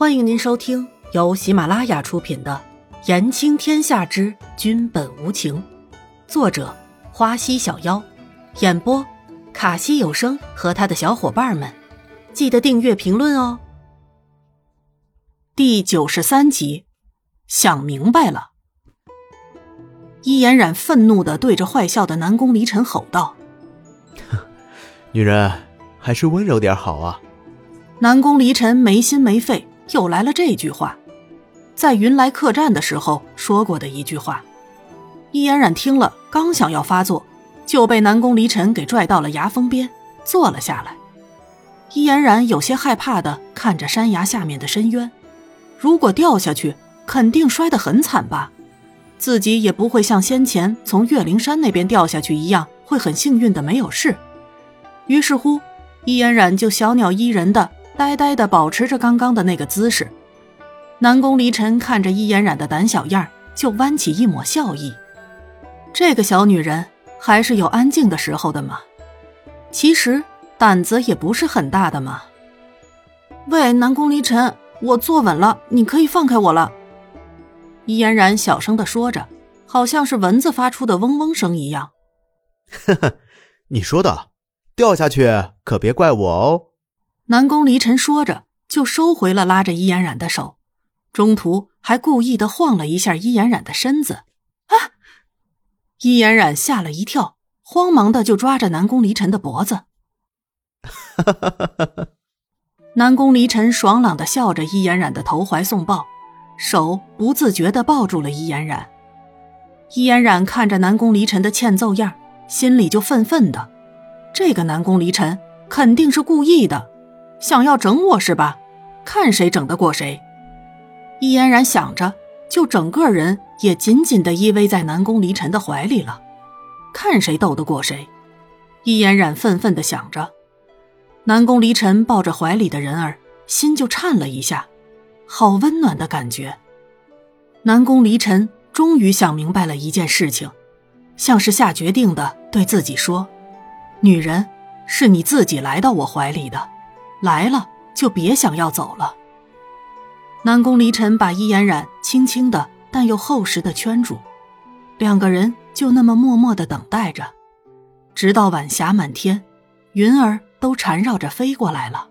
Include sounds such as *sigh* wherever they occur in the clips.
欢迎您收听由喜马拉雅出品的《言情天下之君本无情》，作者花溪小妖，演播卡西有声和他的小伙伴们。记得订阅、评论哦。第九十三集，想明白了。伊嫣染愤怒的对着坏笑的南宫离尘吼道：“ *laughs* 女人还是温柔点好啊！”南宫离尘没心没肺。又来了这句话，在云来客栈的时候说过的一句话。易嫣然听了，刚想要发作，就被南宫离尘给拽到了崖峰边，坐了下来。易嫣然有些害怕的看着山崖下面的深渊，如果掉下去，肯定摔得很惨吧？自己也不会像先前从岳灵山那边掉下去一样，会很幸运的没有事。于是乎，易嫣然就小鸟依人的。呆呆的保持着刚刚的那个姿势，南宫离尘看着易嫣然的胆小样就弯起一抹笑意。这个小女人还是有安静的时候的嘛。其实胆子也不是很大的嘛。喂，南宫离尘，我坐稳了，你可以放开我了。易嫣然小声的说着，好像是蚊子发出的嗡嗡声一样。呵呵，你说的，掉下去可别怪我哦。南宫离尘说着，就收回了拉着伊嫣然的手，中途还故意的晃了一下伊嫣然的身子。啊！伊嫣然吓了一跳，慌忙的就抓着南宫离尘的脖子。*laughs* 南宫离尘爽朗的笑着，伊嫣然的投怀送抱，手不自觉的抱住了伊嫣然。伊嫣然看着南宫离尘的欠揍样，心里就愤愤的，这个南宫离尘肯定是故意的。想要整我是吧？看谁整得过谁。易嫣然想着，就整个人也紧紧的依偎在南宫离尘的怀里了，看谁斗得过谁。易嫣然愤愤的想着，南宫离尘抱着怀里的人儿，心就颤了一下，好温暖的感觉。南宫离尘终于想明白了一件事情，像是下决定的对自己说：“女人，是你自己来到我怀里的。”来了就别想要走了。南宫离尘把伊嫣然轻轻的但又厚实的圈住，两个人就那么默默的等待着，直到晚霞满天，云儿都缠绕着飞过来了。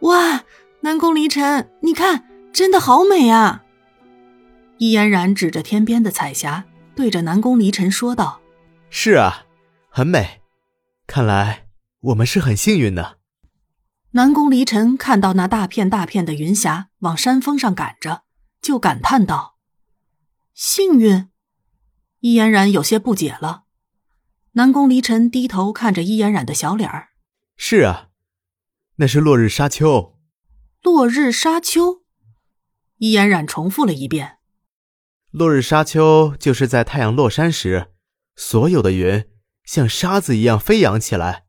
哇，南宫离尘，你看，真的好美啊！伊嫣然指着天边的彩霞，对着南宫离尘说道：“是啊，很美，看来我们是很幸运的。”南宫离尘看到那大片大片的云霞往山峰上赶着，就感叹道：“幸运。”伊嫣然有些不解了。南宫离尘低头看着伊嫣然的小脸儿：“是啊，那是落日沙丘。”“落日沙丘。”伊嫣然重复了一遍。“落日沙丘就是在太阳落山时，所有的云像沙子一样飞扬起来，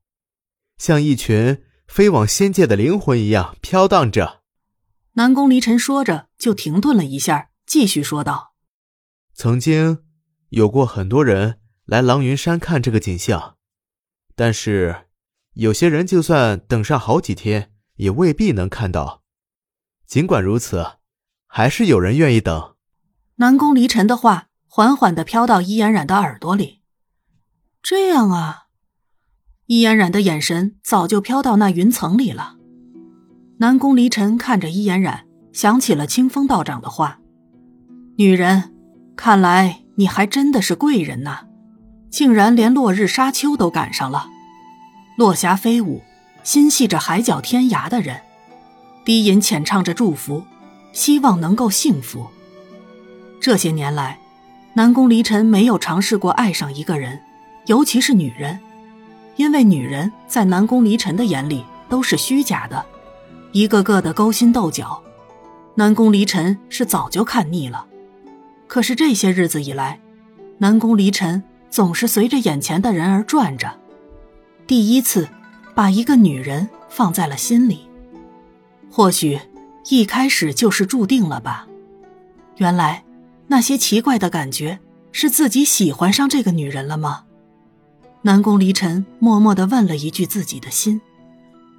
像一群……”飞往仙界的灵魂一样飘荡着。南宫离尘说着，就停顿了一下，继续说道：“曾经有过很多人来狼云山看这个景象，但是有些人就算等上好几天，也未必能看到。尽管如此，还是有人愿意等。”南宫离尘的话缓缓的飘到伊嫣然的耳朵里。这样啊。易嫣然的眼神早就飘到那云层里了。南宫离尘看着易嫣然，想起了清风道长的话：“女人，看来你还真的是贵人呐，竟然连落日沙丘都赶上了。落霞飞舞，心系着海角天涯的人，低吟浅唱着祝福，希望能够幸福。这些年来，南宫离尘没有尝试过爱上一个人，尤其是女人。”因为女人在南宫离尘的眼里都是虚假的，一个个的勾心斗角，南宫离尘是早就看腻了。可是这些日子以来，南宫离尘总是随着眼前的人而转着，第一次把一个女人放在了心里。或许一开始就是注定了吧。原来那些奇怪的感觉是自己喜欢上这个女人了吗？南宫离尘默默地问了一句自己的心，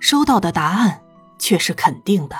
收到的答案却是肯定的。